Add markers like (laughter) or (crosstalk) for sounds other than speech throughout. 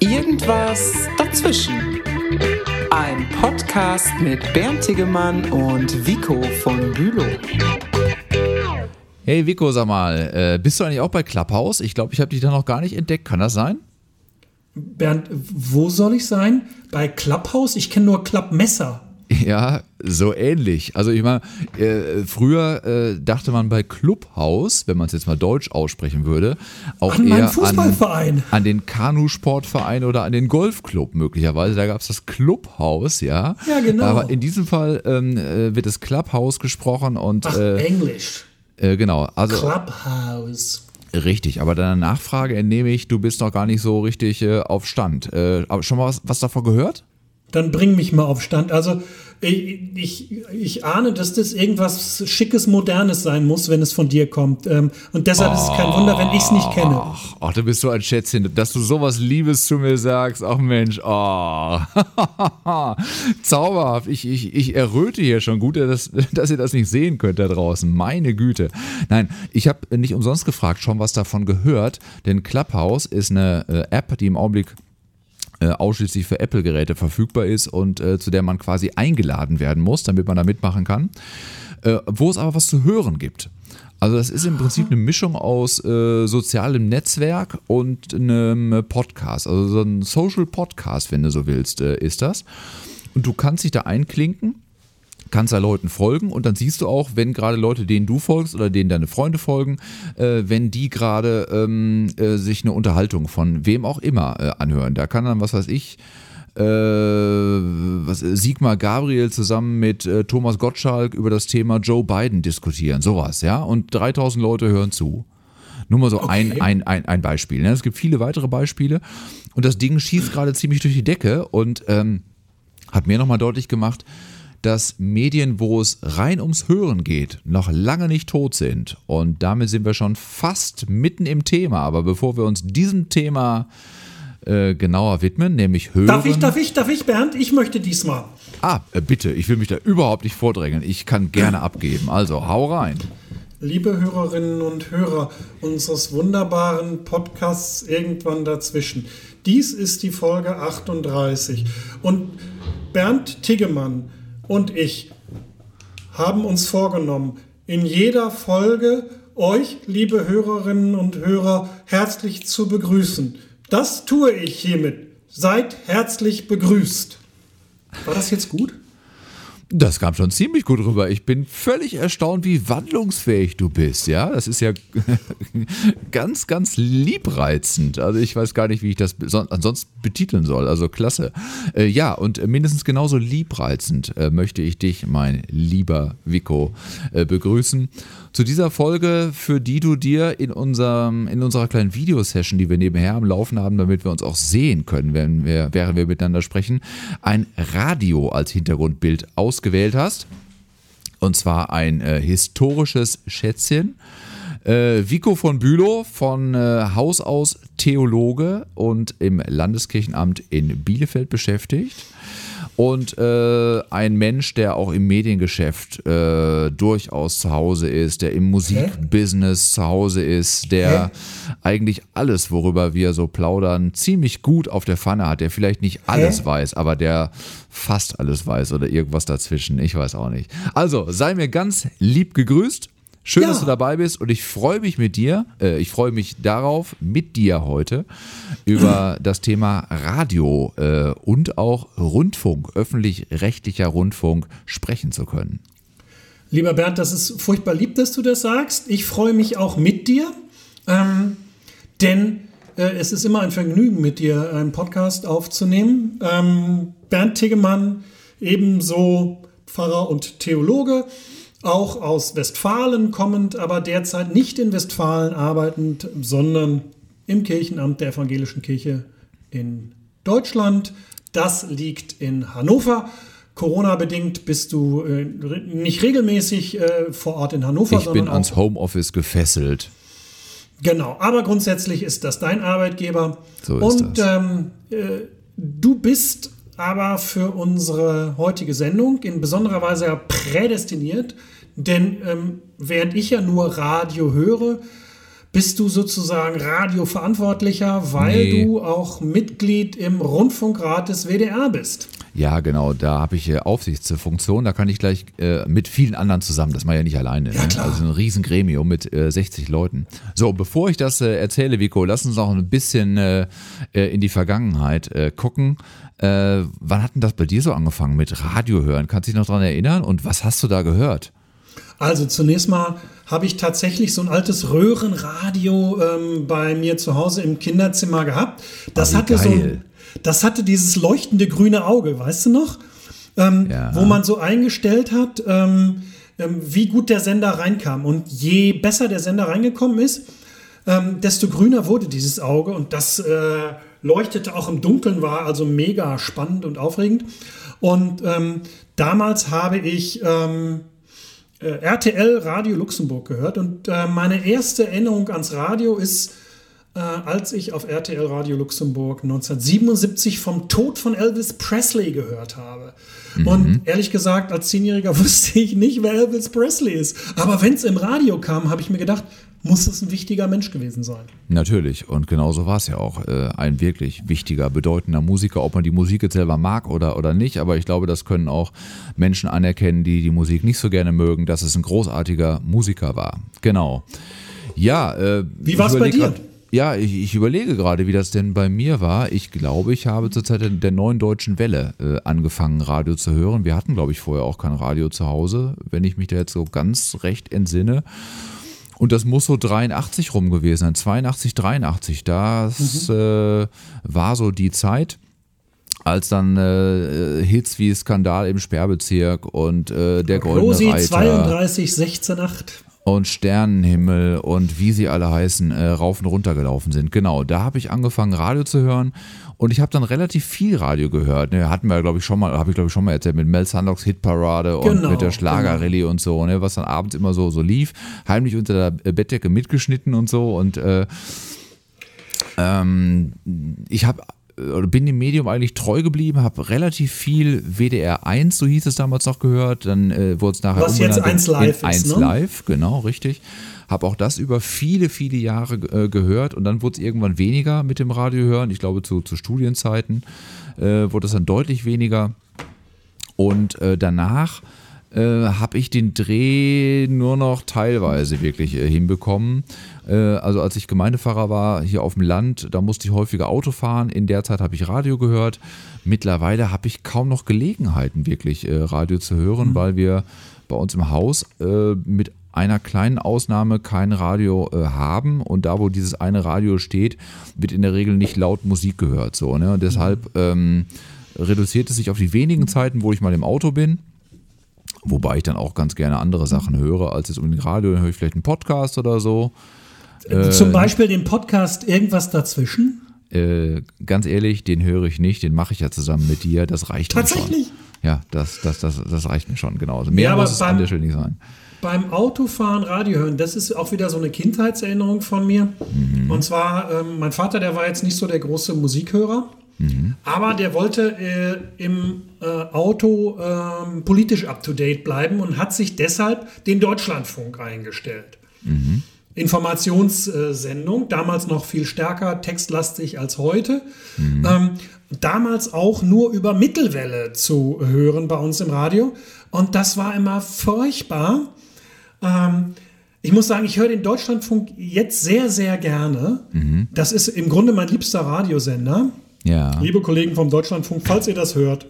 Irgendwas dazwischen. Ein Podcast mit Bernd Tegemann und Vico von Bülow. Hey Vico, sag mal, äh, bist du eigentlich auch bei Clubhouse? Ich glaube, ich habe dich da noch gar nicht entdeckt. Kann das sein? Bernd, wo soll ich sein? Bei Clubhouse? Ich kenne nur Clubmesser. Ja, so ähnlich. Also ich meine, äh, früher äh, dachte man bei Clubhaus, wenn man es jetzt mal deutsch aussprechen würde, auch An eher an, an den Kanusportverein oder an den Golfclub möglicherweise. Da gab es das Clubhaus, ja. Ja, genau. Aber in diesem Fall ähm, äh, wird das Clubhaus gesprochen und Ach, äh, Englisch. äh, genau, also Clubhouse. richtig. Aber deiner Nachfrage entnehme ich, du bist noch gar nicht so richtig äh, auf Stand. Aber schon mal was, was davon gehört? Dann bring mich mal auf Stand. Also ich, ich, ich ahne, dass das irgendwas Schickes, Modernes sein muss, wenn es von dir kommt. Ähm, Und deshalb ist es kein Wunder, wenn ich es nicht kenne. Ach, ach, du bist so ein Schätzchen, dass du sowas Liebes zu mir sagst. Ach Mensch, oh. (laughs) Zauberhaft. Ich, ich, ich erröte hier schon. Gut, dass, dass ihr das nicht sehen könnt da draußen. Meine Güte. Nein, ich habe nicht umsonst gefragt, schon was davon gehört. Denn Clubhouse ist eine äh, App, die im Augenblick äh, ausschließlich für Apple-Geräte verfügbar ist und äh, zu der man quasi eingeladen werden muss, damit man da mitmachen kann. Äh, wo es aber was zu hören gibt. Also das ist im Prinzip eine Mischung aus äh, sozialem Netzwerk und einem Podcast. Also so ein Social Podcast, wenn du so willst, äh, ist das. Und du kannst dich da einklinken kannst da Leuten folgen und dann siehst du auch, wenn gerade Leute, denen du folgst oder denen deine Freunde folgen, äh, wenn die gerade ähm, äh, sich eine Unterhaltung von wem auch immer äh, anhören. Da kann dann, was weiß ich, äh, was, Sigmar Gabriel zusammen mit äh, Thomas Gottschalk über das Thema Joe Biden diskutieren, sowas, ja, und 3000 Leute hören zu. Nur mal so ein, Okay. ein, ein, ein Beispiel. Ne? Es gibt viele weitere Beispiele und das Ding schießt gerade ziemlich durch die Decke und ähm, hat mir nochmal deutlich gemacht, dass Medien, wo es rein ums Hören geht, noch lange nicht tot sind. Und damit sind wir schon fast mitten im Thema. Aber bevor wir uns diesem Thema äh, genauer widmen, nämlich Hören. Darf ich, darf ich, darf ich, Bernd? Ich möchte diesmal. Ah, äh, bitte, ich will mich da überhaupt nicht vordrängeln. Ich kann gerne abgeben. Also, hau rein. Liebe Hörerinnen und Hörer unseres wunderbaren Podcasts Irgendwann dazwischen. Dies ist die Folge 38. Und Bernd Tiggemann und ich haben uns vorgenommen, in jeder Folge euch, liebe Hörerinnen und Hörer, herzlich zu begrüßen. Das tue ich hiermit. Seid herzlich begrüßt. War das jetzt gut? Das kam schon ziemlich gut rüber. Ich bin völlig erstaunt, wie wandlungsfähig du bist. Ja, das ist ja (laughs) ganz, ganz liebreizend. Also ich weiß gar nicht, wie ich das son- ansonsten betiteln soll. Also klasse. Äh, ja, und mindestens genauso liebreizend äh, möchte ich dich, mein lieber Vico, äh, begrüßen. Zu dieser Folge, für die du dir in, unserem, in unserer kleinen Videosession, die wir nebenher am Laufen haben, damit wir uns auch sehen können, wenn wir, während wir miteinander sprechen, ein Radio als Hintergrundbild ausgewählt hast. Und zwar ein äh, historisches Schätzchen. Äh, Vico von Bülow, von äh, Haus aus Theologe und im Landeskirchenamt in Bielefeld beschäftigt. Und äh, ein Mensch, der auch im Mediengeschäft äh, durchaus zu Hause ist, der im Musikbusiness zu Hause ist, der eigentlich alles, worüber wir so plaudern, ziemlich gut auf der Pfanne hat, der vielleicht nicht alles weiß, aber der fast alles weiß oder irgendwas dazwischen. Ich weiß auch nicht. Also, sei mir ganz lieb gegrüßt. Schön, Ja. dass du dabei bist und ich freue mich mit dir, äh, ich freue mich darauf, mit dir heute über (clears throat) das Thema Radio äh, und auch Rundfunk, öffentlich-rechtlicher Rundfunk sprechen zu können. Lieber Bernd, das ist furchtbar lieb, dass du das sagst. Ich freue mich auch mit dir, ähm, denn äh, es ist immer ein Vergnügen, mit dir einen Podcast aufzunehmen. Ähm, Bernd Tiggemann, ebenso Pfarrer und Theologe, auch aus Westfalen kommend, aber derzeit nicht in Westfalen arbeitend, sondern im Kirchenamt der Evangelischen Kirche in Deutschland. Das liegt in Hannover. Corona-bedingt bist du äh, nicht regelmäßig äh, vor Ort in Hannover, Ich bin ans Homeoffice gefesselt. Genau, aber grundsätzlich ist das dein Arbeitgeber. So ist Und das. Ähm, äh, du bist aber für unsere heutige Sendung in besonderer Weise prädestiniert, denn ähm, während ich ja nur Radio höre, bist du sozusagen Radioverantwortlicher, weil Nee. du auch Mitglied im Rundfunkrat des WDR bist. Ja, genau, da habe ich äh, Aufsichtsfunktion, da kann ich gleich äh, mit vielen anderen zusammen, das mache ich ja nicht alleine, ne? klar. also ein Riesengremium mit äh, 60 Leuten. So, bevor ich das äh, erzähle, Vico, lass uns noch ein bisschen äh, äh, in die Vergangenheit gucken. Wann hat denn das bei dir so angefangen mit Radio hören? Kannst du dich noch dran erinnern und was hast du da gehört? Also zunächst mal habe ich tatsächlich so ein altes Röhrenradio ähm, bei mir zu Hause im Kinderzimmer gehabt. Das wie hatte so geil. ein, das hatte dieses leuchtende grüne Auge, weißt du noch? Ähm, Ja. Wo man so eingestellt hat, ähm, ähm, wie gut der Sender reinkam. Und je besser der Sender reingekommen ist, ähm, desto grüner wurde dieses Auge und das äh, leuchtete auch im Dunkeln, war also mega spannend und aufregend. Und ähm, damals habe ich ähm, äh, RTL Radio Luxemburg gehört und äh, meine erste Erinnerung ans Radio ist, äh, als ich auf RTL Radio Luxemburg 1977 vom Tod von Elvis Presley gehört habe. Und ehrlich gesagt, als Zehnjähriger (laughs) wusste ich nicht, wer Elvis Presley ist. Aber wenn es im Radio kam, habe ich mir gedacht, muss es ein wichtiger Mensch gewesen sein. Natürlich, und genauso war es ja auch. Äh, ein wirklich wichtiger, bedeutender Musiker, ob man die Musik jetzt selber mag oder, oder nicht, aber ich glaube, das können auch Menschen anerkennen, die die Musik nicht so gerne mögen, dass es ein großartiger Musiker war. Genau. Ja, äh, Wie ich war's bei dir? grad- Ja, ich, ich überlege gerade, wie das denn bei mir war. Ich glaube, ich habe zur Zeit der, neuen deutschen Welle äh, angefangen, Radio zu hören. Wir hatten, glaube ich, vorher auch kein Radio zu Hause, wenn ich mich da jetzt so ganz recht entsinne. Und das muss so 83 rum gewesen sein, 82, 83. Das äh, war so die Zeit, als dann äh, Hits wie Skandal im Sperrbezirk und äh, der Goldene Rosi Reiter 32 16 8. und Sternenhimmel und wie sie alle heißen, äh, rauf und runter gelaufen sind. Genau, da habe ich angefangen, Radio zu hören und ich habe dann relativ viel Radio gehört. Ne, hatten wir, glaube ich, schon mal, habe ich, glaube ich, schon mal erzählt, mit Mel Sandocks Hitparade und Genau, mit der Schlagerrallye und so, ne, was dann abends immer so, so lief. Heimlich unter der Bettdecke mitgeschnitten und so und äh, ähm, ich habe oder bin dem Medium eigentlich treu geblieben, habe relativ viel WDR 1, so hieß es damals noch gehört, dann äh, wurde es nachher Was jetzt umbenannt in- 1 Live in 1 ist, ne? Live, genau, richtig. Habe auch das über viele, viele Jahre äh, gehört und dann wurde es irgendwann weniger mit dem Radio hören. Ich glaube, zu, zu Studienzeiten äh, wurde es dann deutlich weniger. Und äh, danach äh, habe ich den Dreh nur noch teilweise wirklich äh, hinbekommen. Äh, also als ich Gemeindepfarrer war hier auf dem Land, da musste ich häufiger Auto fahren. In der Zeit habe ich Radio gehört. Mittlerweile habe ich kaum noch Gelegenheiten, wirklich äh, Radio zu hören, weil wir bei uns im Haus äh, mit einer kleinen Ausnahme kein Radio äh, haben und da, wo dieses eine Radio steht, wird in der Regel nicht laut Musik gehört. So, ne? Und deshalb ähm, reduziert es sich auf die wenigen Zeiten, wo ich mal im Auto bin. Wobei ich dann auch ganz gerne andere Sachen höre, als jetzt unbedingt Radio, dann höre ich vielleicht einen Podcast oder so. Äh, Zum Beispiel den Podcast Irgendwas dazwischen. Äh, ganz ehrlich, den höre ich nicht, den mache ich ja zusammen mit dir, das reicht mir schon. Tatsächlich? Ja, das, das, das, das reicht mir schon, genau. Also mehr Ja, aber muss es beim- an der Stelle nicht sein. Beim Autofahren Radio hören, das ist auch wieder so eine Kindheitserinnerung von mir. Und zwar, ähm, mein Vater, der war jetzt nicht so der große Musikhörer, aber der wollte äh, im äh, Auto ähm, politisch up-to-date bleiben und hat sich deshalb den Deutschlandfunk eingestellt. Informationssendung, damals noch viel stärker textlastig als heute. Ähm, damals auch nur über Mittelwelle zu hören bei uns im Radio. Und das war immer furchtbar. Ähm, ich muss sagen, ich höre den Deutschlandfunk jetzt sehr, sehr gerne. Das ist im Grunde mein liebster Radiosender. Ja. Liebe Kollegen vom Deutschlandfunk, falls ihr das hört,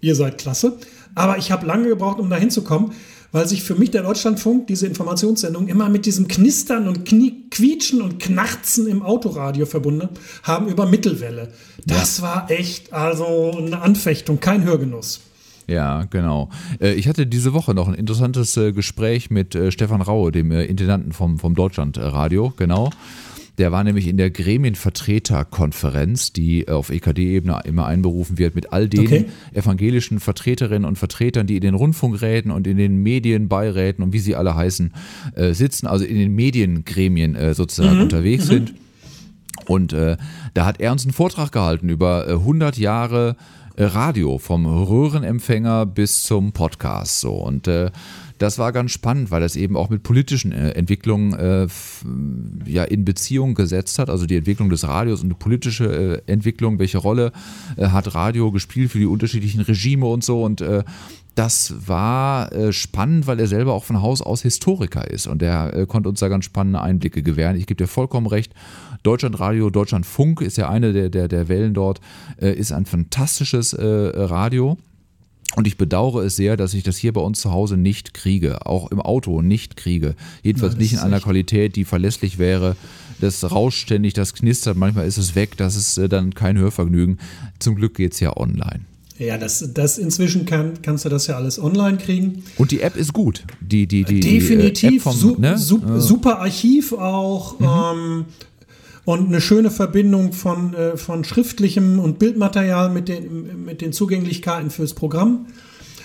ihr seid klasse. Aber ich habe lange gebraucht, um da hinzukommen, weil sich für mich der Deutschlandfunk, diese Informationssendung, immer mit diesem Knistern und Knie Quietschen und Knarzen im Autoradio verbunden haben über Mittelwelle. Das war echt also eine Anfechtung, kein Hörgenuss. Ja, genau. Äh, Ich hatte diese Woche noch ein interessantes äh, Gespräch mit äh, Stefan Raue, dem Intendanten vom, vom Deutschlandradio, genau. Der war nämlich in der Gremienvertreterkonferenz, die äh, auf EKD-Ebene immer einberufen wird, mit all den Okay. evangelischen Vertreterinnen und Vertretern, die in den Rundfunkräten und in den Medienbeiräten und wie sie alle heißen, äh, sitzen, also in den Mediengremien äh, sozusagen unterwegs sind. Und äh, da hat er uns einen Vortrag gehalten über äh, 100 Jahre äh, Radio, vom Röhrenempfänger bis zum Podcast. So. Und äh, das war ganz spannend, weil das eben auch mit politischen äh, Entwicklungen äh, ja, in Beziehung gesetzt hat. Also die Entwicklung des Radios und die politische äh, Entwicklung, welche Rolle äh, hat Radio gespielt für die unterschiedlichen Regime und so. Und äh, das war spannend, weil er selber auch von Haus aus Historiker ist und er konnte uns da ganz spannende Einblicke gewähren. Ich gebe dir vollkommen recht. Deutschlandradio, Deutschlandfunk ist ja eine der, der, der Wellen dort, ist ein fantastisches Radio. Und ich bedauere es sehr, dass ich das hier bei uns zu Hause nicht kriege, auch im Auto nicht kriege. Jedenfalls ja, nicht in einer Qualität, die verlässlich wäre. Das rauscht ständig, das knistert, manchmal ist es weg, das ist äh, dann kein Hörvergnügen. Zum Glück geht es ja online. Ja, das, das inzwischen kann, kannst du das ja alles online kriegen. Und die App ist gut. Die, die, die, Definitiv. Die vom, su ne? su super Archiv auch. Mhm. Ähm, und eine schöne Verbindung von, äh, von schriftlichem und Bildmaterial mit den, mit den Zugänglichkeiten fürs Programm.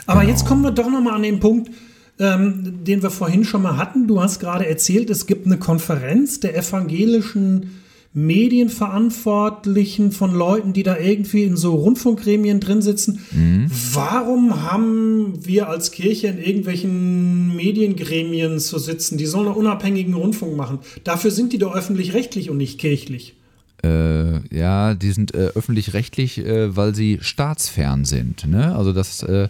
Aber genau. jetzt kommen wir doch nochmal an den Punkt, ähm, den wir vorhin schon mal hatten. Du hast gerade erzählt, es gibt eine Konferenz der evangelischen Medienverantwortlichen, von Leuten, die da irgendwie in so Rundfunkgremien drin sitzen. Mhm. Warum haben wir als Kirche in irgendwelchen Mediengremien zu sitzen? Die sollen einen unabhängigen Rundfunk machen. Dafür sind die doch öffentlich-rechtlich und nicht kirchlich. Äh, ja, die sind äh, öffentlich-rechtlich, äh, weil sie staatsfern sind. Ne? Also das äh,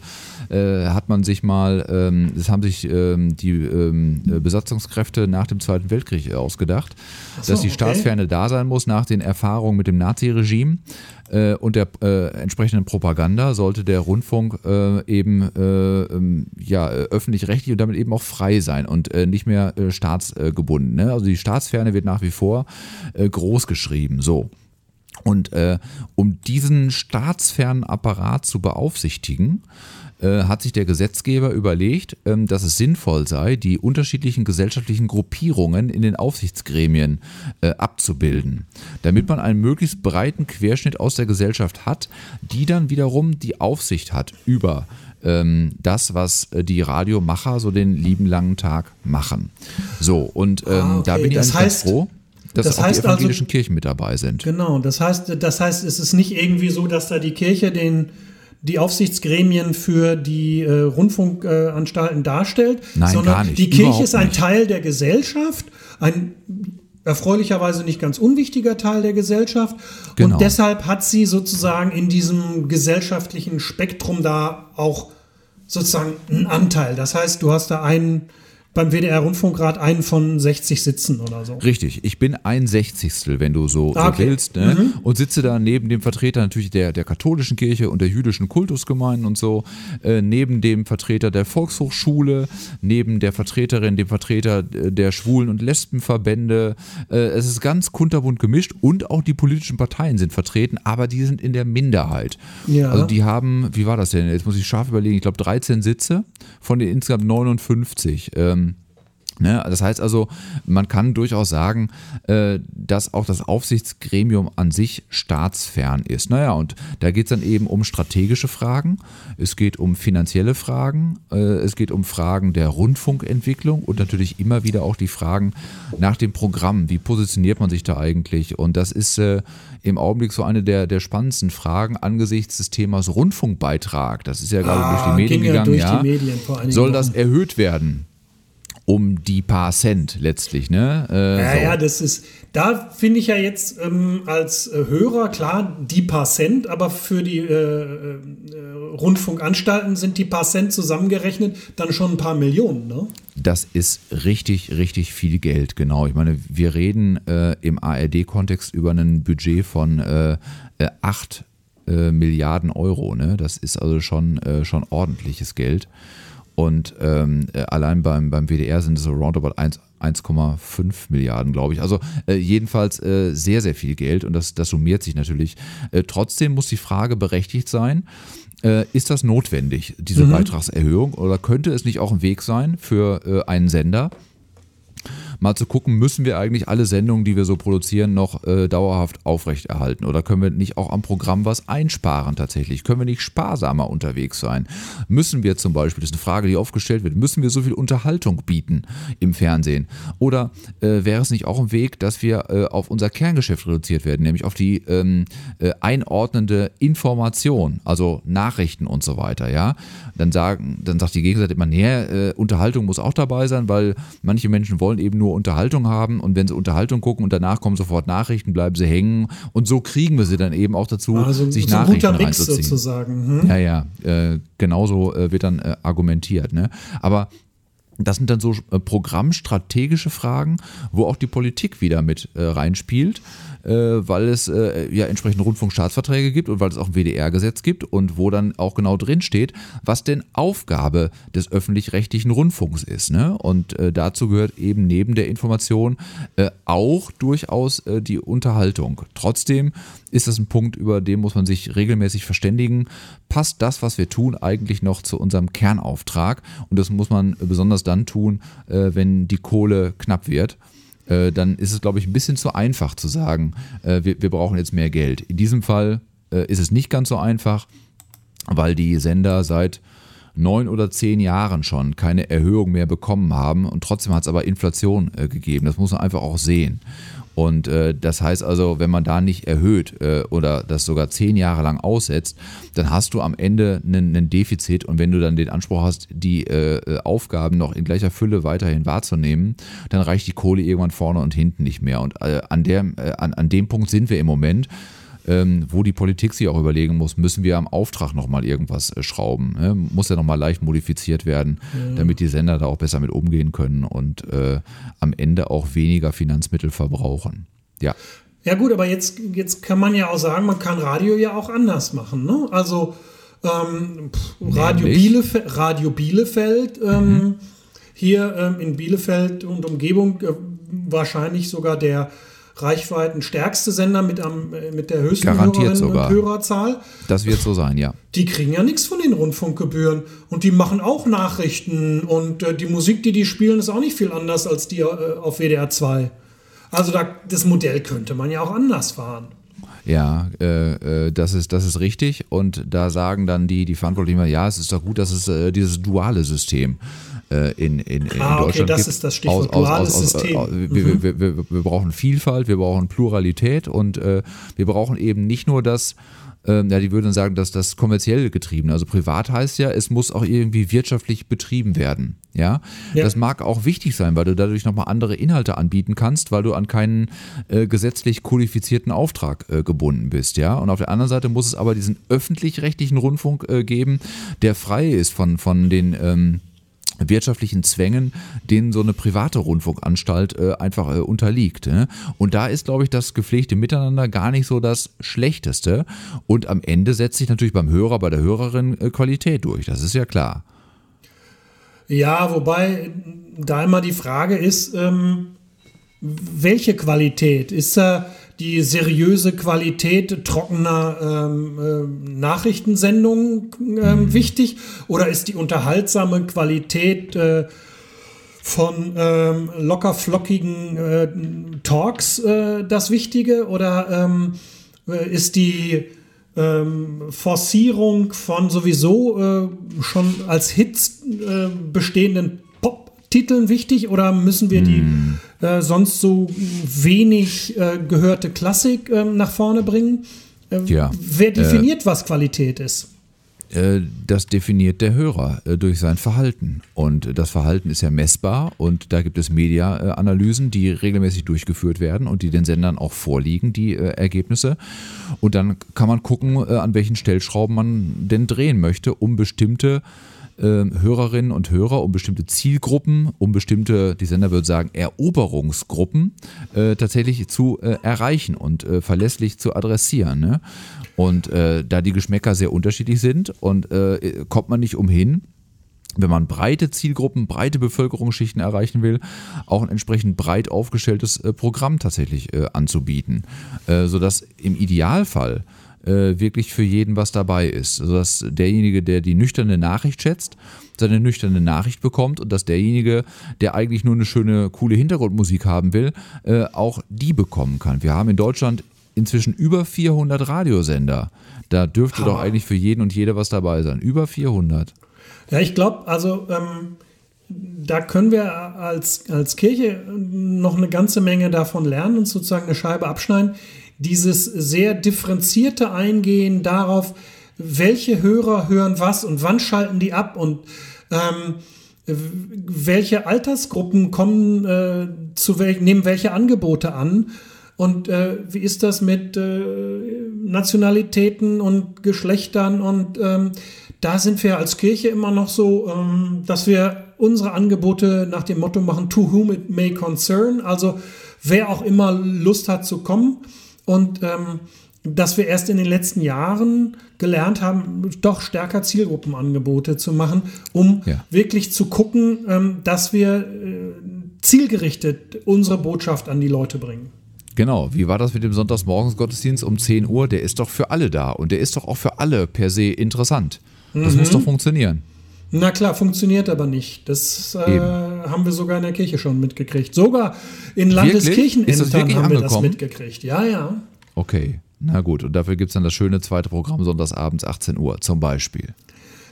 äh, hat man sich mal, ähm, das haben sich ähm, die ähm, Besatzungskräfte nach dem Zweiten Weltkrieg ausgedacht, so, dass die Staatsferne okay. da sein muss nach den Erfahrungen mit dem Naziregime äh, und der äh, entsprechenden Propaganda sollte der Rundfunk äh, eben äh, ähm, ja, öffentlich-rechtlich und damit eben auch frei sein und äh, nicht mehr äh, staatsgebunden. Ne? Also die Staatsferne wird nach wie vor groß geschrieben. So. Und um diesen staatsfernen Apparat zu beaufsichtigen, äh, hat sich der Gesetzgeber überlegt, ähm, dass es sinnvoll sei, die unterschiedlichen gesellschaftlichen Gruppierungen in den Aufsichtsgremien äh, abzubilden, damit man einen möglichst breiten Querschnitt aus der Gesellschaft hat, die dann wiederum die Aufsicht hat über ähm, das, was äh, die Radiomacher so den lieben langen Tag machen. So, und ähm, ah, okay. da bin ich das heißt, froh dass das heißt auch die also evangelischen also, Kirchen mit dabei sind. Genau, das heißt, das heißt, es ist nicht irgendwie so, dass da die Kirche den die Aufsichtsgremien für die äh, Rundfunkanstalten darstellt, Nein, sondern nicht. die Kirche ist ein nicht. Teil der Gesellschaft, ein erfreulicherweise nicht ganz unwichtiger Teil der Gesellschaft. Genau. Und deshalb hat sie sozusagen in diesem gesellschaftlichen Spektrum da auch sozusagen einen Anteil. Das heißt, du hast da einen beim WDR-Rundfunkrat einen von 60 Sitzen oder so. Richtig, ich bin ein Sechzigstel, wenn du so, ah, okay. so willst. Ne? Mhm. Und sitze da neben dem Vertreter natürlich der, der katholischen Kirche und der jüdischen Kultusgemeinden und so, äh, neben dem Vertreter der Volkshochschule, neben der Vertreterin, dem Vertreter äh, der Schwulen- und Lesbenverbände. Äh, es ist ganz kunterbunt gemischt und auch die politischen Parteien sind vertreten, aber die sind in der Minderheit. Ja. Also die haben, wie war das denn? Jetzt muss ich scharf überlegen, ich glaube 13 Sitze von den insgesamt 59. Ähm, Ne? Das heißt also, man kann durchaus sagen, äh, dass auch das Aufsichtsgremium an sich staatsfern ist. Naja, und da geht es dann eben um strategische Fragen, es geht um finanzielle Fragen, äh, es geht um Fragen der Rundfunkentwicklung und natürlich immer wieder auch die Fragen nach dem Programm. Wie positioniert man sich da eigentlich? Und das ist äh, im Augenblick so eine der, der spannendsten Fragen angesichts des Themas Rundfunkbeitrag. Das ist ja gerade ah, durch die Medien gegangen. Ja, ja. Soll das erhöht werden? Um die paar Cent letztlich, ne? Äh, ja, so. ja, das ist, da finde ich ja jetzt ähm, als äh, Hörer klar die paar Cent, aber für die äh, äh, Rundfunkanstalten sind die paar Cent zusammengerechnet dann schon ein paar Millionen, ne? Das ist richtig, richtig viel Geld, genau. Ich meine, wir reden äh, im ARD-Kontext über ein Budget von äh, 8 äh, Milliarden Euro, ne? Das ist also schon, schon ordentliches Geld. Und ähm, äh, allein beim, beim WDR sind es so roundabout 1,5 Milliarden, glaube ich. Also äh, jedenfalls äh, sehr, sehr viel Geld und das, das summiert sich natürlich. Äh, trotzdem muss die Frage berechtigt sein, äh, ist das notwendig, diese mhm. Beitragserhöhung? Oder könnte es nicht auch ein Weg sein für äh, einen Sender, mal zu gucken, müssen wir eigentlich alle Sendungen, die wir so produzieren, noch äh, dauerhaft aufrechterhalten? Oder können wir nicht auch am Programm was einsparen tatsächlich? Können wir nicht sparsamer unterwegs sein? Müssen wir zum Beispiel, das ist eine Frage, die oft gestellt wird, müssen wir so viel Unterhaltung bieten im Fernsehen? Oder äh, wäre es nicht auch ein Weg, dass wir äh, auf unser Kerngeschäft reduziert werden, nämlich auf die ähm, äh, einordnende Information, also Nachrichten und so weiter, ja? Dann sagen, dann sagt die Gegenseite immer, nee, äh, Unterhaltung muss auch dabei sein, weil manche Menschen wollen eben nur Unterhaltung haben und wenn sie Unterhaltung gucken und danach kommen sofort Nachrichten, bleiben sie hängen und so kriegen wir sie dann eben auch dazu, Also sich so ein Nachrichten guter Mix reinzuziehen. sozusagen. Hm? Ja, ja, äh, genauso äh, wird dann äh, argumentiert. Ne? Aber das sind dann so äh, programmstrategische Fragen, wo auch die Politik wieder mit äh, reinspielt, äh, weil es äh, ja entsprechende Rundfunkstaatsverträge gibt und weil es auch ein WDR-Gesetz gibt und wo dann auch genau drin steht, was denn Aufgabe des öffentlich-rechtlichen Rundfunks ist. Ne? Und äh, dazu gehört eben neben der Information auch durchaus die Unterhaltung. Trotzdem ist das ein Punkt, über den muss man sich regelmäßig verständigen. Passt das, was wir tun, eigentlich noch zu unserem Kernauftrag? Und das muss man besonders dann tun, äh, wenn die Kohle knapp wird. Äh, Dann ist es, glaube ich, ein bisschen zu einfach zu sagen, äh, wir, wir brauchen jetzt mehr Geld. In diesem Fall ist es nicht ganz so einfach, weil die Sender seit neun oder zehn Jahren schon keine Erhöhung mehr bekommen haben und trotzdem hat es aber Inflation gegeben. Das muss man einfach auch sehen. Und äh, das heißt also, wenn man da nicht erhöht äh, oder das sogar zehn Jahre lang aussetzt, dann hast du am Ende ein Defizit und wenn du dann den Anspruch hast, die äh, äh, Aufgaben noch in gleicher Fülle weiterhin wahrzunehmen, dann reicht die Kohle irgendwann vorne und hinten nicht mehr. Und äh, an, der, äh, an, an dem Punkt sind wir im Moment ähm, wo die Politik sich auch überlegen muss, müssen wir am Auftrag nochmal irgendwas äh, schrauben. Ne? Muss ja nochmal leicht modifiziert werden, damit die Sender da auch besser mit umgehen können und äh, am Ende auch weniger Finanzmittel verbrauchen. Ja. Ja gut, aber jetzt, jetzt kann man ja auch sagen, man kann Radio ja auch anders machen. Ne? Also ähm, pff, Radio? Bielefeld, Radio Bielefeld, ähm, hier ähm, in Bielefeld und Umgebung äh, wahrscheinlich sogar der reichweitenstärkste Sender mit, am, äh, mit der höchsten Garantiert Hörerinnen sogar. Hörerzahl. Das wird so sein, ja. Die kriegen ja nichts von den Rundfunkgebühren und die machen auch Nachrichten und äh, die Musik, die die spielen, ist auch nicht viel anders als die äh, auf WDR 2. Also da, das Modell könnte man ja auch anders fahren. Ja, äh, äh, das, ist, das ist richtig. Und da sagen dann die, die Verantwortlichen, immer, ja, es ist doch gut, dass es äh, dieses duale System äh, in, in, in Ah, okay, Deutschland das gibt. ist das Stichwort, duales System. Mhm. wir, wir, wir, wir brauchen Vielfalt, wir brauchen Pluralität und äh, wir brauchen eben nicht nur das, ähm, ja, die würden sagen, dass das kommerziell getrieben. Also privat heißt ja, es muss auch irgendwie wirtschaftlich betrieben werden. Ja? Ja. das mag auch wichtig sein, weil du dadurch nochmal andere Inhalte anbieten kannst, weil du an keinen äh, gesetzlich kodifizierten Auftrag äh, gebunden bist. Ja, und auf der anderen Seite muss es aber diesen öffentlich-rechtlichen Rundfunk äh, geben, der frei ist von von den ähm, wirtschaftlichen Zwängen, denen so eine private Rundfunkanstalt äh, einfach äh, unterliegt. Ne? Und da ist, glaube ich, das gepflegte Miteinander gar nicht so das Schlechteste. Und am Ende setzt sich natürlich beim Hörer, bei der Hörerin äh, Qualität durch. Das ist ja klar. Ja, wobei da immer die Frage ist, ähm, welche Qualität? Ist da die seriöse Qualität trockener ähm, ähm, Nachrichtensendungen ähm, wichtig? Oder ist die unterhaltsame Qualität äh, von ähm, locker flockigen äh, Talks äh, das Wichtige? Oder ähm, äh, ist die ähm, Forcierung von sowieso äh, schon als Hits äh, bestehenden Pop-Titeln wichtig oder müssen wir die äh, sonst so wenig äh, gehörte Klassik äh, nach vorne bringen? Äh, Ja. Wer definiert, was Qualität ist? Äh, das definiert der Hörer äh, durch sein Verhalten. Und das Verhalten ist ja messbar und da gibt es Media-Analysen, die regelmäßig durchgeführt werden und die den Sendern auch vorliegen, die äh, Ergebnisse. Und dann kann man gucken, äh, an welchen Stellschrauben man denn drehen möchte, um bestimmte äh, Hörerinnen und Hörer, um bestimmte Zielgruppen, um bestimmte, die Sender würden sagen, Eroberungsgruppen äh, tatsächlich zu äh, erreichen und äh, verlässlich zu adressieren. Ne? Und äh, da die Geschmäcker sehr unterschiedlich sind und äh, kommt man nicht umhin, wenn man breite Zielgruppen, breite Bevölkerungsschichten erreichen will, auch ein entsprechend breit aufgestelltes äh, Programm tatsächlich anzubieten, äh, sodass im Idealfall äh, wirklich für jeden was dabei ist. Also dass derjenige, der die nüchterne Nachricht schätzt, seine nüchterne Nachricht bekommt und dass derjenige, der eigentlich nur eine schöne, coole Hintergrundmusik haben will, äh, auch die bekommen kann. Wir haben in Deutschland inzwischen über 400 Radiosender. Da dürfte Hammer. doch eigentlich für jeden und jede was dabei sein. Über 400. Ja, ich glaube, also ähm, da können wir als, als Kirche noch eine ganze Menge davon lernen und sozusagen eine Scheibe abschneiden. Dieses sehr differenzierte Eingehen darauf, welche Hörer hören was und wann schalten die ab und ähm, welche Altersgruppen kommen äh, zu wel nehmen welche Angebote an und äh, wie ist das mit äh, Nationalitäten und Geschlechtern und ähm, da sind wir als Kirche immer noch so, ähm, dass wir unsere Angebote nach dem Motto machen, to whom it may concern, also wer auch immer Lust hat zu kommen und ähm, dass wir erst in den letzten Jahren gelernt haben, doch stärker Zielgruppenangebote zu machen, um Ja. wirklich zu gucken, ähm, dass wir äh, zielgerichtet unsere Botschaft an die Leute bringen. Genau, wie war das mit dem Sonntagsmorgensgottesdienst um 10 Uhr? Der ist doch für alle da und der ist doch auch für alle per se interessant. Das Mhm. muss doch funktionieren. Na klar, funktioniert aber nicht. Das äh, haben wir sogar in der Kirche schon mitgekriegt. Sogar in Landeskirchenämtern haben wir das mitgekriegt. Ja, ja. Okay, na gut. Und dafür gibt es dann das schöne zweite Programm sonntagsabends 18 Uhr zum Beispiel.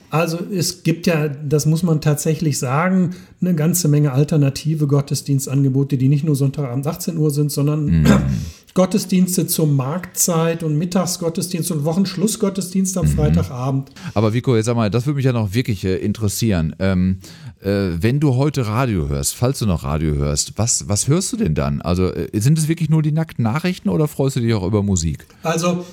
Also es gibt ja, das muss man tatsächlich sagen, eine ganze Menge alternative Gottesdienstangebote, die nicht nur Sonntagabend 18 Uhr sind, sondern (clears throat) Gottesdienste zur Marktzeit und Mittagsgottesdienst und Wochenschlussgottesdienst am Freitagabend. Aber Vico, jetzt sag mal, das würde mich ja noch wirklich äh, interessieren. Ähm, äh, wenn du heute Radio hörst, falls du noch Radio hörst, was, was hörst du denn dann? Also äh, sind es wirklich nur die nackten Nachrichten oder freust du dich auch über Musik? Also,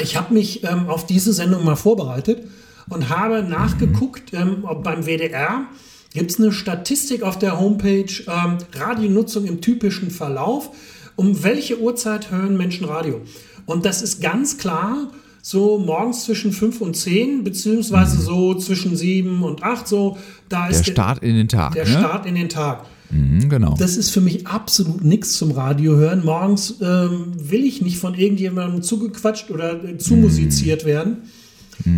ich habe mich ähm, auf diese Sendung mal vorbereitet und habe nachgeguckt, ähm, ob beim WDR gibt es eine Statistik auf der Homepage ähm, Radionutzung im typischen Verlauf. Um welche Uhrzeit hören Menschen Radio? Und das ist ganz klar so morgens zwischen 5 und 10, beziehungsweise so zwischen 7 und 8, so da Der ist Start in den Tag, der ne? Start in den Tag. Mhm, genau. Das ist für mich absolut nichts zum Radio hören. Morgens ähm, will ich nicht von irgendjemandem zugequatscht oder äh, zumusiziert werden.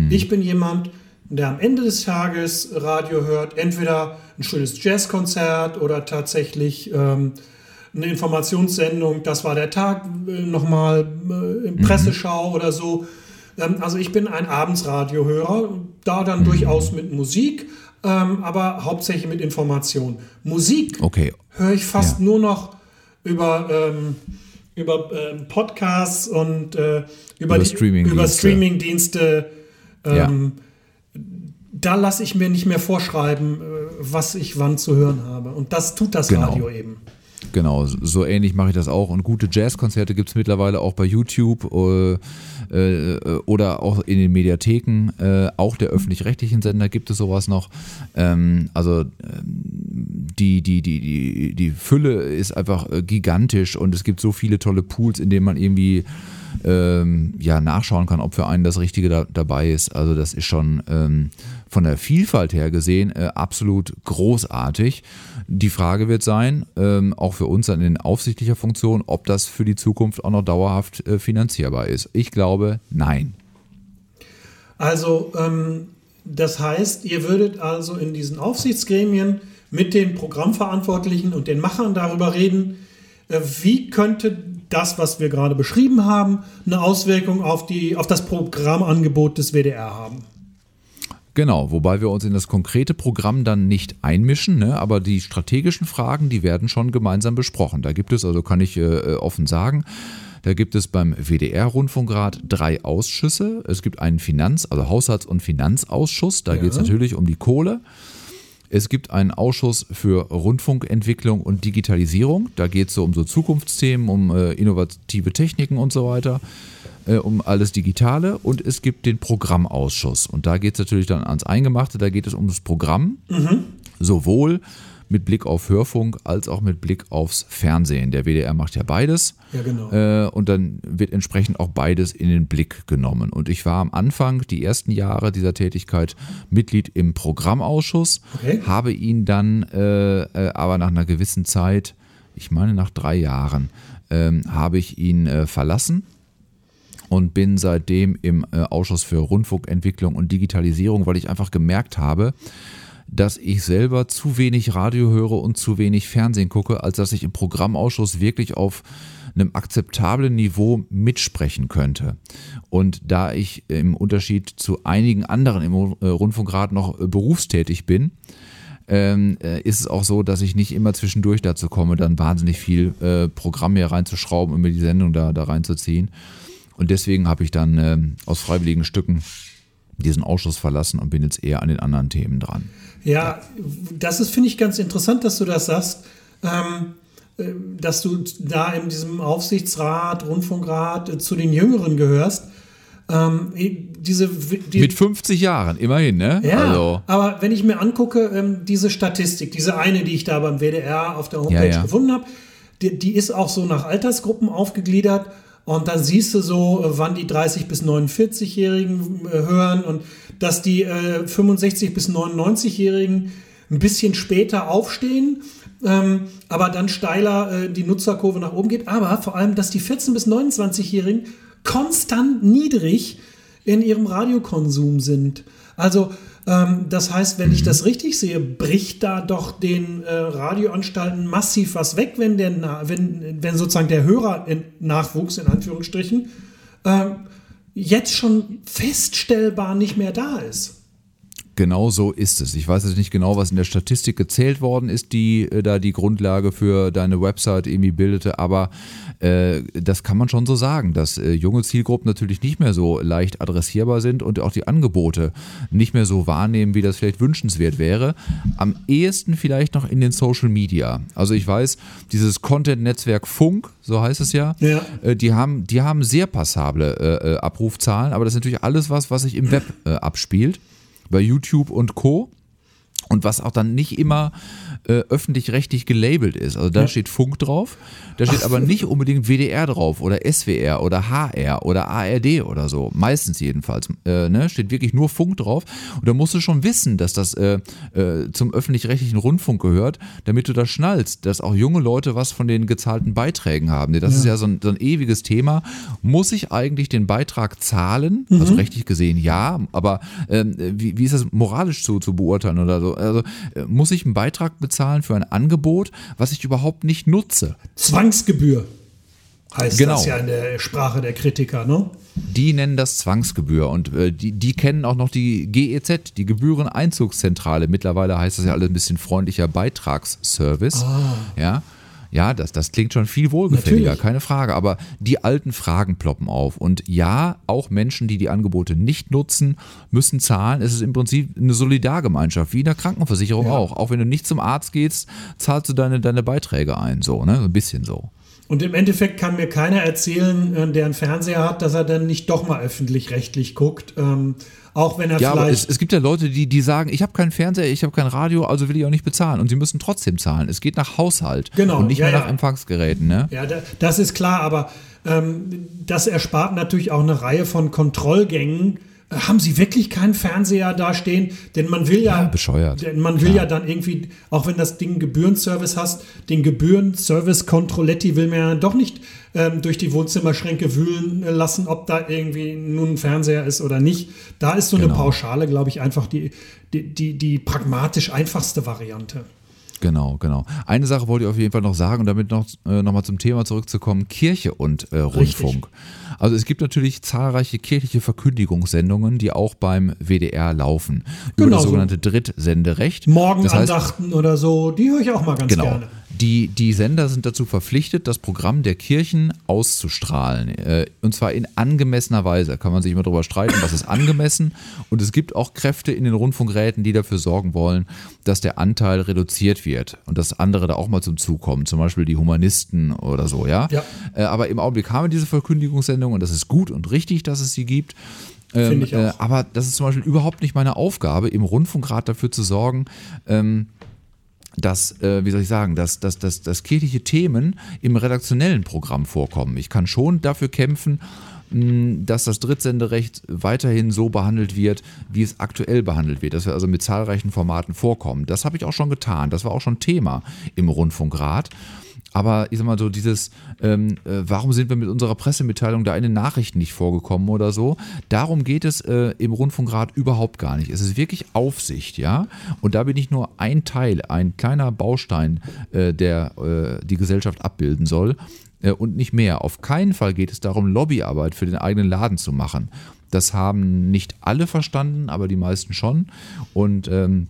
Ich bin jemand, der am Ende des Tages Radio hört, entweder ein schönes Jazzkonzert oder tatsächlich ähm, eine Informationssendung, das war der Tag, äh, nochmal äh, in Presseschau oder so. Ähm, also ich bin ein Abendsradiohörer, da dann durchaus mit Musik, ähm, aber hauptsächlich mit Information. Musik Okay. höre ich fast Ja. nur noch über, ähm, über ähm, Podcasts und äh, über, Über die- Streamingdienste. über Streamingdienste. Ähm, Da lasse ich mir nicht mehr vorschreiben, äh, was ich wann zu hören habe. Und das tut das Genau. Radio eben. Genau, so ähnlich mache ich das auch. Und gute Jazzkonzerte gibt es mittlerweile auch bei YouTube äh, äh, oder auch in den Mediatheken. Äh, auch der öffentlich-rechtlichen Sender gibt es sowas noch. Ähm, also ähm, die, die, die, die, die Fülle ist einfach äh, gigantisch und es gibt so viele tolle Pools, in denen man irgendwie ähm, ja, nachschauen kann, ob für einen das Richtige da, dabei ist. Also das ist schon ähm, von der Vielfalt her gesehen äh, absolut großartig. Die Frage wird sein, ähm, auch für uns dann in aufsichtlicher Funktion, ob das für die Zukunft auch noch dauerhaft äh, finanzierbar ist. Ich glaube, nein. Also, ähm, das heißt, ihr würdet also in diesen Aufsichtsgremien mit den Programmverantwortlichen und den Machern darüber reden, äh, wie könnte das, was wir gerade beschrieben haben, eine Auswirkung auf, die, auf das Programmangebot des WDR haben. Genau, wobei wir uns in das konkrete Programm dann nicht einmischen, ne? aber die strategischen Fragen, die werden schon gemeinsam besprochen. Da gibt es, also kann ich äh, offen sagen, da gibt es beim WDR-Rundfunkrat drei Ausschüsse. Es gibt einen Finanz-, also Haushalts- und Finanzausschuss, da Ja. geht es natürlich um die Kohle. Es gibt einen Ausschuss für Rundfunkentwicklung und Digitalisierung. Da geht es so um so Zukunftsthemen, um äh, innovative Techniken und so weiter, äh, um alles Digitale. Und es gibt den Programmausschuss. Und da geht es natürlich dann ans Eingemachte. Da geht es um das Programm, sowohl mit Blick auf Hörfunk als auch mit Blick aufs Fernsehen. Der WDR macht ja beides. Ja, genau. Äh, und dann wird entsprechend auch beides in den Blick genommen. Und ich war am Anfang, die ersten Jahre dieser Tätigkeit, Mitglied im Programmausschuss, Okay. habe ihn dann äh, äh, aber nach einer gewissen Zeit, ich meine nach drei Jahren, ähm, habe ich ihn äh, verlassen und bin seitdem im äh, Ausschuss für Rundfunkentwicklung und Digitalisierung, weil ich einfach gemerkt habe, dass ich selber zu wenig Radio höre und zu wenig Fernsehen gucke, als dass ich im Programmausschuss wirklich auf einem akzeptablen Niveau mitsprechen könnte. Und da ich im Unterschied zu einigen anderen im äh, Rundfunkrat noch äh, berufstätig bin, ähm, äh, ist es auch so, dass ich nicht immer zwischendurch dazu komme, dann wahnsinnig viel Programm hier reinzuschrauben und mir die Sendung da, da reinzuziehen. Und deswegen habe ich dann äh, aus freiwilligen Stücken diesen Ausschuss verlassen und bin jetzt eher an den anderen Themen dran. Ja, das ist, finde ich, ganz interessant, dass du das sagst. Ähm, äh, dass du da in diesem Aufsichtsrat, Rundfunkrat äh, zu den Jüngeren gehörst. Ähm, diese, die, Mit 50 Jahren, immerhin, ne? Ja, also. aber wenn ich mir angucke, ähm, diese Statistik, diese eine, die ich da beim WDR auf der Homepage ja, ja. gefunden habe, die, die, ist auch so nach Altersgruppen aufgegliedert. Und dann siehst du so, äh, wann die 30- bis 49-Jährigen hören und dass die äh, 65- bis 99-Jährigen ein bisschen später aufstehen ähm, aber dann steiler äh, die Nutzerkurve nach oben geht. Aber vor allem, dass die 14- bis 29-Jährigen konstant niedrig in ihrem Radiokonsum sind. Also ähm, das heißt, wenn ich das richtig sehe, bricht da doch den äh, Radioanstalten massiv was weg, wenn, der, wenn, wenn sozusagen der Hörernachwuchs in Anführungsstrichen äh, jetzt schon feststellbar nicht mehr da ist. Genau so ist es. Ich weiß jetzt nicht genau, was in der Statistik gezählt worden ist, die äh, da die Grundlage für deine Website irgendwie bildete, aber äh, das kann man schon so sagen, dass äh, junge Zielgruppen natürlich nicht mehr so leicht adressierbar sind und auch die Angebote nicht mehr so wahrnehmen, wie das vielleicht wünschenswert wäre. Am ehesten vielleicht noch in den Social Media. Also ich weiß, dieses Content-Netzwerk Funk, so heißt es ja, ja. Äh, die, haben, die haben sehr passable äh, Abrufzahlen, aber das ist natürlich alles was, was sich im Web abspielt bei YouTube und Co. Und was auch dann nicht immer äh, öffentlich-rechtlich gelabelt ist. Also da ja. steht Funk drauf, da steht Ach, aber nicht unbedingt WDR drauf oder SWR oder HR oder ARD oder so. Meistens jedenfalls. Äh, ne? Steht wirklich nur Funk drauf. Und da musst du schon wissen, dass das äh, äh, zum öffentlich-rechtlichen Rundfunk gehört, damit du das schnallst, dass auch junge Leute was von den gezahlten Beiträgen haben. Das ja. ist ja so ein, so ein, ewiges Thema. Muss ich eigentlich den Beitrag zahlen? Also mhm. Also rechtlich gesehen ja, aber ähm, wie, wie ist das moralisch zu, zu beurteilen oder so? Also äh, muss ich einen Beitrag bezahlen? Bezahlen für ein Angebot, was ich überhaupt nicht nutze. Zwangsgebühr heißt genau. das ja in der Sprache der Kritiker, ne? Die nennen das Zwangsgebühr und äh, die, die kennen auch noch die GEZ, die Gebühreneinzugszentrale. Mittlerweile heißt das ja alles ein bisschen freundlicher Beitragsservice. Ah. Ja. Ja, das, das klingt schon viel wohlgefälliger, Natürlich. keine Frage. Aber die alten Fragen ploppen auf. Und ja, auch Menschen, die die Angebote nicht nutzen, müssen zahlen. Es ist im Prinzip eine Solidargemeinschaft, wie in der Krankenversicherung ja. auch. Auch wenn du nicht zum Arzt gehst, zahlst du deine, deine Beiträge ein. So, ne? Ein bisschen so. Und im Endeffekt kann mir keiner erzählen, äh, der einen Fernseher hat, dass er dann nicht doch mal öffentlich-rechtlich guckt. Ähm, auch wenn er ja, vielleicht. Es, es, gibt ja Leute, die, die sagen, ich habe keinen Fernseher, ich habe kein Radio, also will ich auch nicht bezahlen. Und sie müssen trotzdem zahlen. Es geht nach Haushalt genau, und nicht ja, mehr nach Empfangsgeräten. Ne? Ja, das ist klar, aber ähm, das erspart natürlich auch eine Reihe von Kontrollgängen haben Sie wirklich keinen Fernseher da stehen? Denn man will ja, ja bescheuert. Denn man will ja. ja dann irgendwie, auch wenn das Ding Gebührenservice hast, den Gebührenservice Controletti will man ja doch nicht ähm, durch die Wohnzimmerschränke wühlen lassen, ob da irgendwie nun ein Fernseher ist oder nicht. Da ist so genau. eine Pauschale, glaube ich, einfach die, die, die, die pragmatisch einfachste Variante. Genau, genau. Eine Sache wollte ich auf jeden Fall noch sagen und damit noch, äh, noch mal zum Thema zurückzukommen, Kirche und äh, Rundfunk. Richtig. Also es gibt natürlich zahlreiche kirchliche Verkündigungssendungen, die auch beim WDR laufen. Über genau das sogenannte Drittsenderecht. Morgenandachten das heißt, oder so, die höre ich auch mal ganz genau. gerne. Die, die Sender sind dazu verpflichtet, das Programm der Kirchen auszustrahlen. Äh, und zwar in angemessener Weise. Kann man sich immer darüber streiten, was ist angemessen. Und es gibt auch Kräfte in den Rundfunkräten, die dafür sorgen wollen, dass der Anteil reduziert wird und dass andere da auch mal zum Zug kommen. Zum Beispiel die Humanisten oder so, ja. ja. Äh, aber im Augenblick haben wir diese Verkündigungssendung und das ist gut und richtig, dass es sie gibt. Ähm, äh, aber das ist zum Beispiel überhaupt nicht meine Aufgabe, im Rundfunkrat dafür zu sorgen, ähm, dass, äh, wie soll ich sagen, dass, dass, dass, dass kirchliche Themen im redaktionellen Programm vorkommen. Ich kann schon dafür kämpfen, dass das Drittsenderecht weiterhin so behandelt wird, wie es aktuell behandelt wird, dass wir also mit zahlreichen Formaten vorkommen. Das habe ich auch schon getan. Das war auch schon Thema im Rundfunkrat. Aber ich sag mal so, dieses, ähm, äh, warum sind wir mit unserer Pressemitteilung da in den Nachrichten nicht vorgekommen oder so, darum geht es äh, im Rundfunkrat überhaupt gar nicht. Es ist wirklich Aufsicht, ja. Und da bin ich nur ein Teil, ein kleiner Baustein, äh, der äh, die Gesellschaft abbilden soll und nicht mehr. Auf keinen Fall geht es darum, Lobbyarbeit für den eigenen Laden zu machen. Das haben nicht alle verstanden, aber die meisten schon. Und ähm,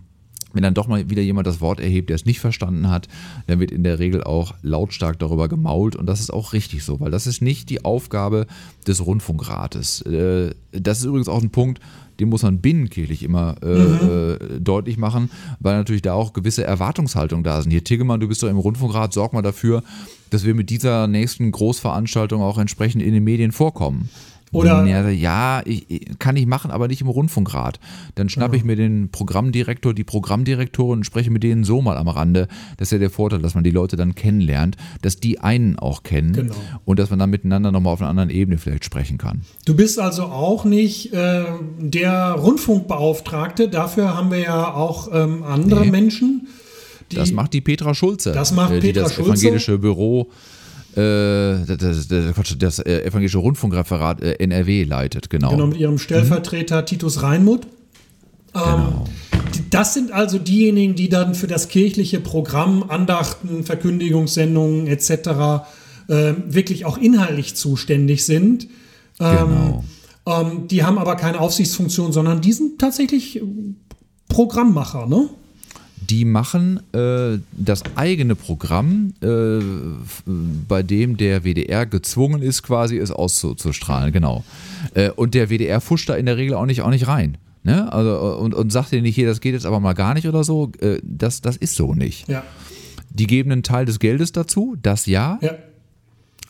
wenn dann doch mal wieder jemand das Wort erhebt, der es nicht verstanden hat, dann wird in der Regel auch lautstark darüber gemault und das ist auch richtig so, weil das ist nicht die Aufgabe des Rundfunkrates. Äh, das ist übrigens auch ein Punkt, den muss man binnenkirchlich immer äh, mhm. deutlich machen, weil natürlich da auch gewisse Erwartungshaltungen da sind. Hier, Tiggemann, du bist doch im Rundfunkrat, sorg mal dafür, dass wir mit dieser nächsten Großveranstaltung auch entsprechend in den Medien vorkommen. Oder ja, ja ich, kann ich machen, aber nicht im Rundfunkrat. Dann schnappe ich mir den Programmdirektor, die Programmdirektorin und spreche mit denen so mal am Rande. Das ist ja der Vorteil, dass man die Leute dann kennenlernt, dass die einen auch kennen Genau. und dass man dann miteinander nochmal auf einer anderen Ebene vielleicht sprechen kann. Du bist also auch nicht äh, der Rundfunkbeauftragte. Dafür haben wir ja auch ähm, andere Nee. Menschen. Die, Das macht die Petra Schulze, Das macht äh, die Petra das Schulze. evangelische Büro, äh, das, das, das äh, evangelische Rundfunkreferat äh, NRW leitet, genau. genau mit ihrem Stellvertreter Titus Reinmuth. Ähm, Genau. Das sind also diejenigen, die dann für das kirchliche Programm, Andachten, Verkündigungssendungen etc. Äh, wirklich auch inhaltlich zuständig sind. Genau. Ähm, die haben aber keine Aufsichtsfunktion, sondern die sind tatsächlich Programmmacher, ne? Die machen äh, das eigene Programm, äh, bei dem der WDR gezwungen ist, quasi es auszustrahlen, genau. Äh, und der WDR fuscht da in der Regel auch nicht, auch nicht rein. Ne? Also, und, und sagt dir nicht, hier, das geht jetzt aber mal gar nicht oder so. Äh, das, das ist so nicht. Ja. Die geben einen Teil des Geldes dazu, das ja, ja.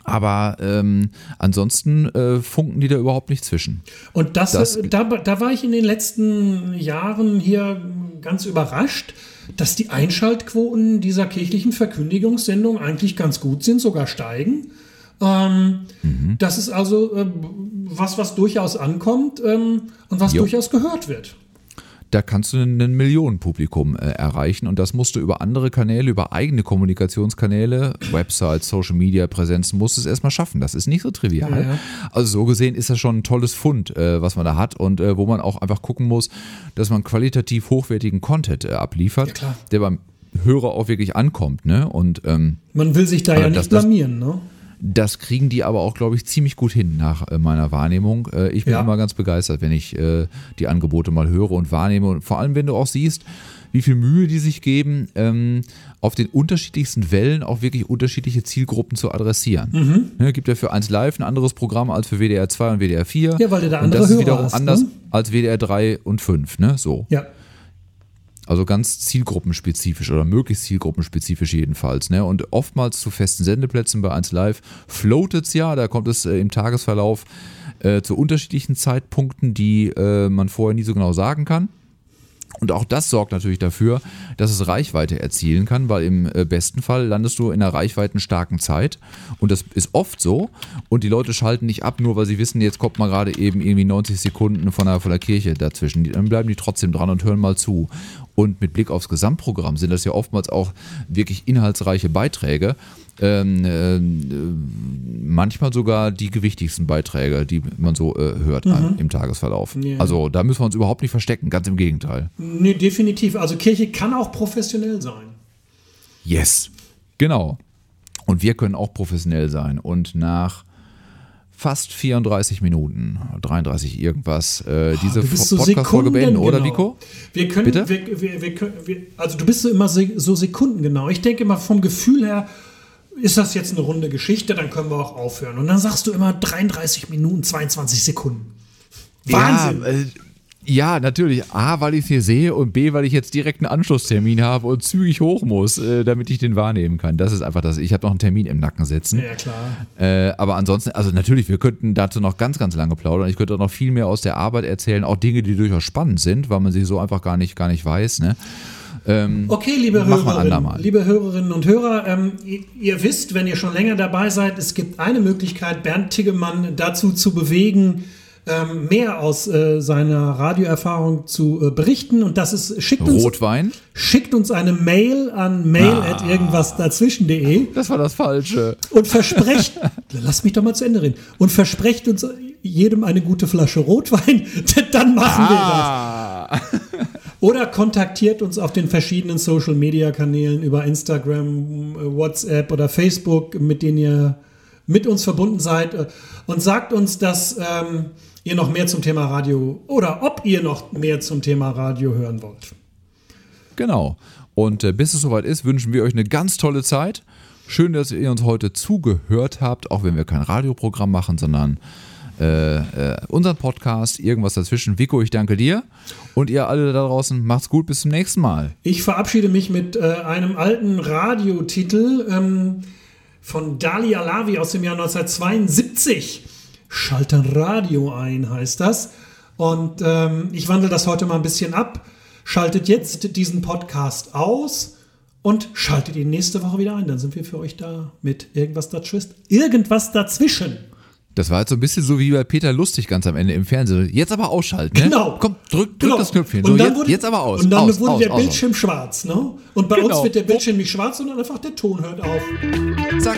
aber ähm, ansonsten äh, funken die da überhaupt nicht zwischen. Und das, Das- äh, da, da war ich in den letzten Jahren hier ganz überrascht, dass die Einschaltquoten dieser kirchlichen Verkündigungssendung eigentlich ganz gut sind, sogar steigen. Ähm, Mhm. Das ist also äh, was, was durchaus ankommt ähm, und was Jo. durchaus gehört wird. Da kannst du ein Millionenpublikum äh, erreichen und das musst du über andere Kanäle, über eigene Kommunikationskanäle, Websites, Social Media Präsenzen, musst du es erstmal schaffen. Das ist nicht so trivial. Ja, ja. Also so gesehen ist das schon ein tolles Fund, äh, was man da hat und äh, wo man auch einfach gucken muss, dass man qualitativ hochwertigen Content äh, abliefert, Ja, der beim Hörer auch wirklich ankommt. Ne? Und ähm, Man will sich da Aber ja nicht das- blamieren. Ne? Das kriegen die aber auch, glaube ich, ziemlich gut hin nach äh, meiner Wahrnehmung. Äh, ich bin Ja. immer ganz begeistert, wenn ich äh, die Angebote mal höre und wahrnehme. Und vor allem, wenn du auch siehst, wie viel Mühe die sich geben, ähm, auf den unterschiedlichsten Wellen auch wirklich unterschiedliche Zielgruppen zu adressieren. Mhm. Ne, gibt ja für 1 Live ein anderes Programm als für WDR 2 und WDR 4. Ja, weil du da und andere das ist wiederum hast, anders ne? als WDR 3 und 5. Ne? So. Ja. Also ganz zielgruppenspezifisch oder möglichst zielgruppenspezifisch jedenfalls. Ne? Und oftmals zu festen Sendeplätzen bei 1 Live floatet es ja, da kommt es äh, im Tagesverlauf äh, zu unterschiedlichen Zeitpunkten, die äh, man vorher nie so genau sagen kann. Und auch das sorgt natürlich dafür, dass es Reichweite erzielen kann, weil im äh, besten Fall landest du in einer reichweitenstarken Zeit. Und das ist oft so. Und die Leute schalten nicht ab, nur weil sie wissen, jetzt kommt mal gerade eben irgendwie 90 Sekunden von der, von der Kirche dazwischen. Dann bleiben die trotzdem dran und hören mal zu. Und mit Blick aufs Gesamtprogramm sind das ja oftmals auch wirklich inhaltsreiche Beiträge. Ähm, äh, manchmal sogar die gewichtigsten Beiträge, die man so äh, hört an- im Tagesverlauf. Ja. Also da müssen wir uns überhaupt nicht verstecken, ganz im Gegenteil. Nee, definitiv. Also Kirche kann auch professionell sein. Yes. Genau. Und wir können auch professionell sein. Und nach fast 34 Minuten, 33 irgendwas, äh, diese Du bist so Podcast-Folge beenden, oder genau. Vico? Wir können, Bitte? Wir, wir, wir, können- wir, also du bist so immer so sekundengenau. Ich denke immer vom Gefühl her, ist das jetzt eine runde Geschichte, dann können wir auch aufhören. Und dann sagst du immer 33 Minuten, 22 Sekunden. Wahnsinn. Ja, äh, ja, natürlich. A, weil ich es hier sehe und B, weil ich jetzt direkt einen Anschlusstermin habe und zügig hoch muss, äh, damit ich den wahrnehmen kann. Das ist einfach das. Ich habe noch einen Termin im Nacken sitzen. Ja, klar. Äh, aber ansonsten, also natürlich, wir könnten dazu noch ganz, ganz lange plaudern. Ich könnte auch noch viel mehr aus der Arbeit erzählen, auch Dinge, die durchaus spannend sind, weil man sie so einfach gar nicht, gar nicht weiß. Ne? Ähm, Okay, liebe Hörerinnen, liebe Hörerinnen und Hörer, ähm, ihr, ihr wisst, wenn ihr schon länger dabei seid, es gibt eine Möglichkeit, Bernd Tiggemann dazu zu bewegen, ähm, mehr aus äh, seiner Radioerfahrung zu äh, berichten. Und das ist, schickt uns, Rotwein? schickt uns eine Mail an mail Ah. at irgendwasdazwischen.de Das war das Falsche. und versprecht, (laughs) lass mich doch mal zu Ende reden, und versprecht uns jedem eine gute Flasche Rotwein, (laughs) dann machen wir das. Ah. Oder kontaktiert uns auf den verschiedenen Social Media Kanälen über Instagram, WhatsApp oder Facebook, mit denen ihr mit uns verbunden seid und sagt uns, dass ähm, ihr noch mehr zum Thema Radio oder ob ihr noch mehr zum Thema Radio hören wollt. Genau. Und äh, bis es soweit ist, wünschen wir euch eine ganz tolle Zeit. Schön, dass ihr uns heute zugehört habt, auch wenn wir kein Radioprogramm machen, sondern äh, äh, unseren Podcast, irgendwas dazwischen. Vico, ich danke dir. Und ihr alle da draußen, macht's gut, bis zum nächsten Mal. Ich verabschiede mich mit äh, einem alten Radiotitel ähm, von Dali Alavi aus dem Jahr 1972. Schalt ein Radio ein, heißt das. Und ähm, ich wandle das heute mal ein bisschen ab. Schaltet jetzt diesen Podcast aus und schaltet ihn nächste Woche wieder ein. Dann sind wir für euch da mit irgendwas dazwischen. Irgendwas dazwischen. Das war jetzt so ein bisschen so wie bei Peter Lustig ganz am Ende im Fernsehen. Jetzt aber ausschalten. Ne? Genau. Komm, drück, drück Genau. das Knöpfchen. Und So, dann jetzt, wurde, jetzt aber aus. Und dann aus, wurde aus, der aus, Bildschirm schwarz. Ne? Und bei uns Genau. wird der Bildschirm nicht schwarz, sondern einfach der Ton hört auf. Zack.